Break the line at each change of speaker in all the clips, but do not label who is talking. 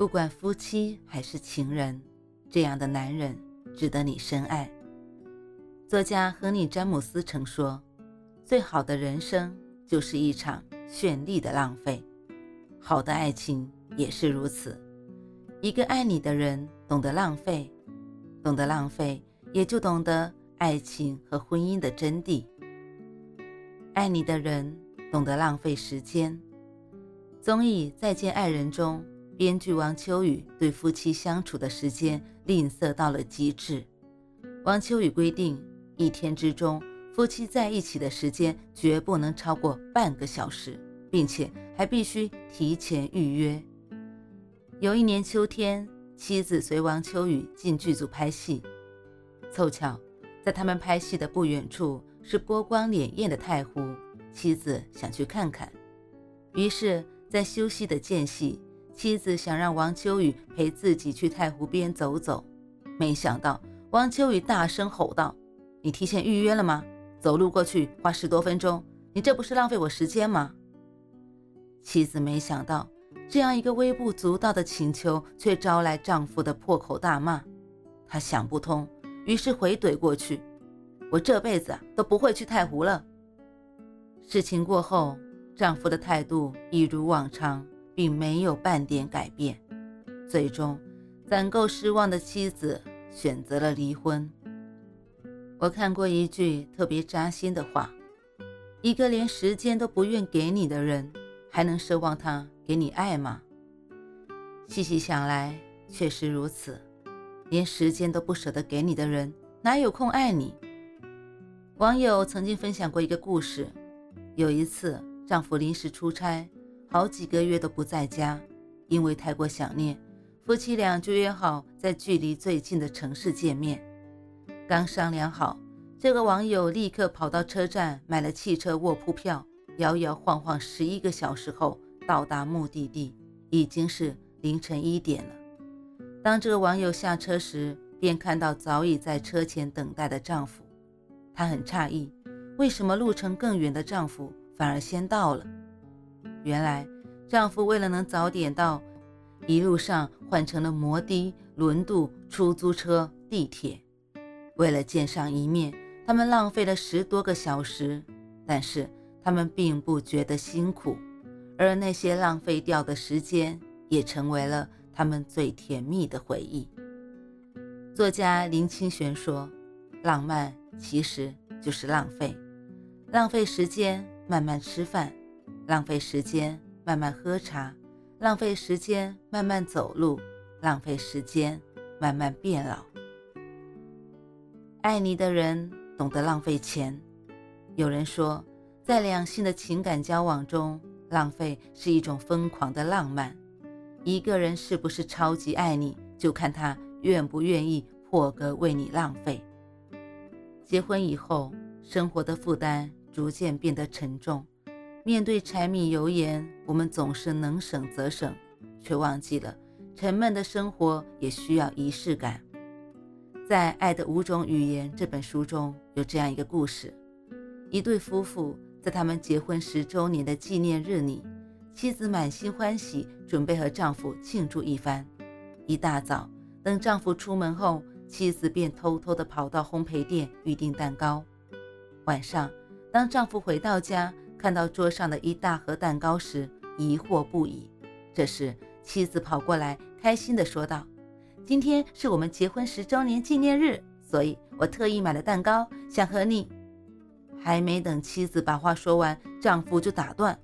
不管夫妻还是情人，这样的男人值得你深爱。作家亨利·詹姆斯曾说：“最好的人生就是一场绚丽的浪费。”好的爱情也是如此。一个爱你的人懂得浪费，懂得浪费，也就懂得爱情和婚姻的真谛。爱你的人懂得浪费时间。综艺《再见爱人》中。编剧王秋雨对夫妻相处的时间吝啬到了极致。王秋雨规定，一天之中夫妻在一起的时间绝不能超过半个小时，并且还必须提前预约。有一年秋天，妻子随王秋雨进剧组拍戏，凑巧在他们拍戏的不远处是波光潋滟的太湖，妻子想去看看，于是，在休息的间隙。妻子想让王秋雨陪自己去太湖边走走，没想到王秋雨大声吼道：“你提前预约了吗？走路过去花十多分钟，你这不是浪费我时间吗？”妻子没想到这样一个微不足道的请求，却招来丈夫的破口大骂。她想不通，于是回怼过去：“我这辈子都不会去太湖了。”事情过后，丈夫的态度一如往常。并没有半点改变，最终，攒够失望的妻子选择了离婚。我看过一句特别扎心的话：一个连时间都不愿给你的人，还能奢望他给你爱吗？细细想来，确实如此。连时间都不舍得给你的人，哪有空爱你？网友曾经分享过一个故事：有一次，丈夫临时出差。好几个月都不在家，因为太过想念，夫妻俩就约好在距离最近的城市见面。刚商量好，这个网友立刻跑到车站买了汽车卧铺票，摇摇晃晃十一个小时后到达目的地，已经是凌晨一点了。当这个网友下车时，便看到早已在车前等待的丈夫，她很诧异，为什么路程更远的丈夫反而先到了？原来，丈夫为了能早点到，一路上换成了摩的、轮渡、出租车、地铁。为了见上一面，他们浪费了十多个小时，但是他们并不觉得辛苦，而那些浪费掉的时间，也成为了他们最甜蜜的回忆。作家林清玄说：“浪漫其实就是浪费，浪费时间，慢慢吃饭。”浪费时间慢慢喝茶，浪费时间慢慢走路，浪费时间慢慢变老。爱你的人懂得浪费钱。有人说，在两性的情感交往中，浪费是一种疯狂的浪漫。一个人是不是超级爱你，就看他愿不愿意破格为你浪费。结婚以后，生活的负担逐渐变得沉重。面对柴米油盐，我们总是能省则省，却忘记了沉闷的生活也需要仪式感。在《爱的五种语言》这本书中有这样一个故事：一对夫妇在他们结婚十周年的纪念日里，妻子满心欢喜，准备和丈夫庆祝一番。一大早，等丈夫出门后，妻子便偷偷地跑到烘焙店预订蛋糕。晚上，当丈夫回到家，看到桌上的一大盒蛋糕时，疑惑不已。这时，妻子跑过来，开心地说道：“今天是我们结婚十周年纪念日，所以我特意买了蛋糕，想和你。”还没等妻子把话说完，丈夫就打断：“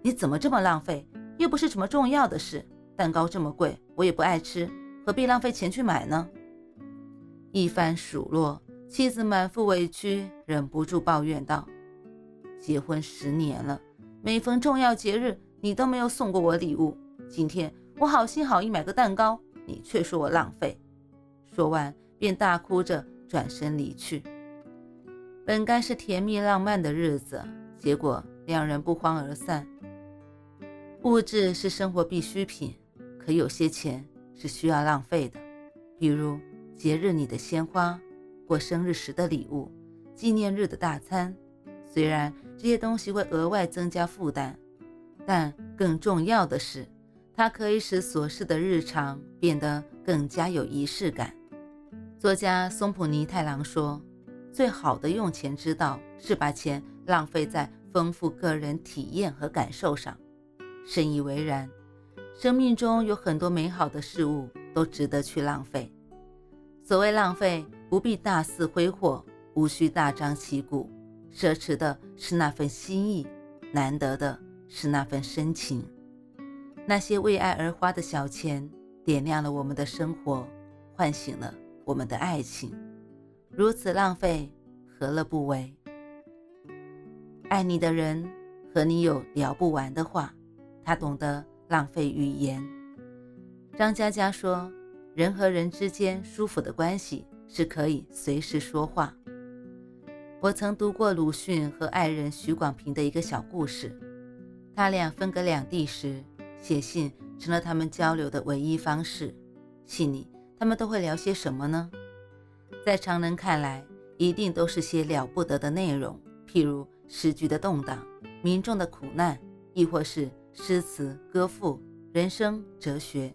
你怎么这么浪费？又不是什么重要的事。蛋糕这么贵，我也不爱吃，何必浪费钱去买呢？”一番数落，妻子满腹委屈，忍不住抱怨道。结婚十年了，每逢重要节日，你都没有送过我礼物。今天我好心好意买个蛋糕，你却说我浪费。”说完，便大哭着转身离去。本该是甜蜜浪漫的日子，结果两人不欢而散。物质是生活必需品，可有些钱是需要浪费的，比如节日里的鲜花、过生日时的礼物、纪念日的大餐。虽然这些东西会额外增加负担，但更重要的是，它可以使琐事的日常变得更加有仪式感。作家松浦弥太郎说：“最好的用钱之道是把钱浪费在丰富个人体验和感受上。”深以为然。生命中有很多美好的事物都值得去浪费。所谓浪费，不必大肆挥霍，无需大张旗鼓。奢侈的是那份心意，难得的是那份深情。那些为爱而花的小钱，点亮了我们的生活，唤醒了我们的爱情。如此浪费，何乐不为？爱你的人和你有聊不完的话，他懂得浪费语言。张嘉佳说：“人和人之间舒服的关系是可以随时说话。”我曾读过鲁迅和爱人许广平的一个小故事。他俩分隔两地时，写信成了他们交流的唯一方式。信里他们都会聊些什么呢？在常人看来，一定都是些了不得的内容，譬如时局的动荡、民众的苦难，亦或是诗词歌赋、人生哲学。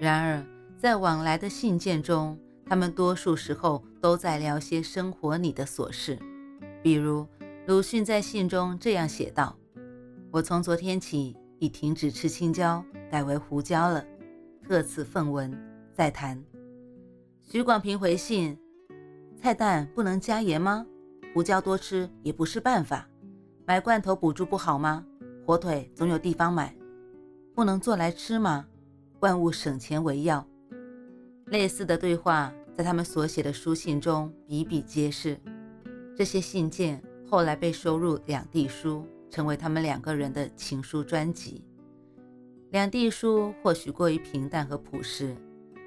然而，在往来的信件中，他们多数时候都在聊些生活里的琐事，比如鲁迅在信中这样写道：“我从昨天起已停止吃青椒，改为胡椒了。特此奉闻，再谈。”许广平回信：“菜蛋不能加盐吗？胡椒多吃也不是办法。买罐头补助不好吗？火腿总有地方买，不能做来吃吗？万物省钱为要。”类似的对话在他们所写的书信中比比皆是。这些信件后来被收入《两地书》，成为他们两个人的情书专辑。《两地书》或许过于平淡和朴实，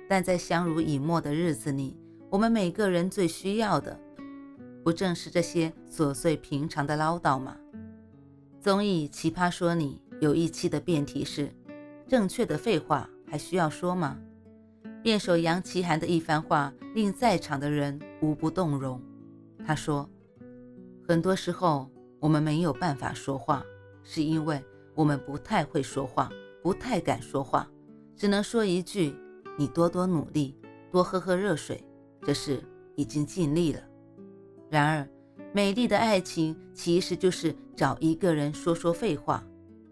但在相濡以沫的日子里，我们每个人最需要的，不正是这些琐碎平常的唠叨吗？综艺《奇葩说》里有一期的辩题是：正确的废话还需要说吗？辩手杨奇涵的一番话令在场的人无不动容。他说：“很多时候我们没有办法说话，是因为我们不太会说话，不太敢说话，只能说一句：‘你多多努力，多喝喝热水，这是已经尽力了。’然而，美丽的爱情其实就是找一个人说说废话。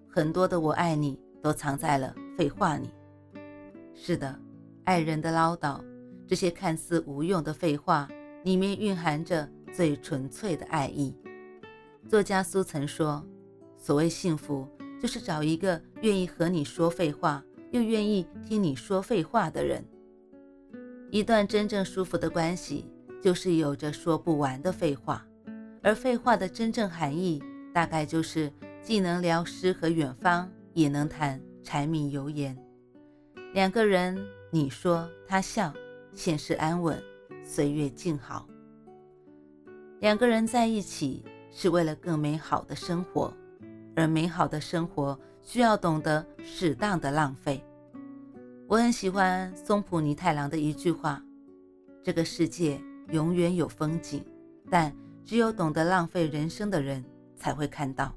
很多的‘我爱你’都藏在了废话里。是的。”爱人的唠叨，这些看似无用的废话，里面蕴含着最纯粹的爱意。作家苏曾说：“所谓幸福，就是找一个愿意和你说废话，又愿意听你说废话的人。一段真正舒服的关系，就是有着说不完的废话。而废话的真正含义，大概就是既能聊诗和远方，也能谈柴米油盐。两个人。”你说他笑，现实安稳，岁月静好。两个人在一起是为了更美好的生活，而美好的生活需要懂得适当的浪费。我很喜欢松浦弥太郎的一句话：“这个世界永远有风景，但只有懂得浪费人生的人才会看到。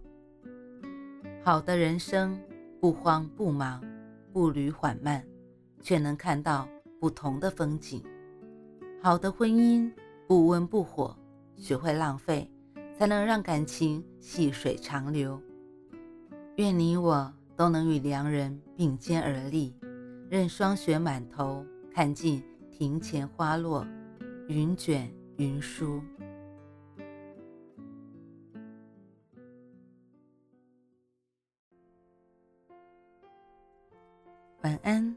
好的人生不慌不忙，步履缓慢。”却能看到不同的风景。好的婚姻不温不火，学会浪费，才能让感情细水长流。愿你我都能与良人并肩而立，任霜雪满头，看尽庭前花落，云卷云舒。晚安。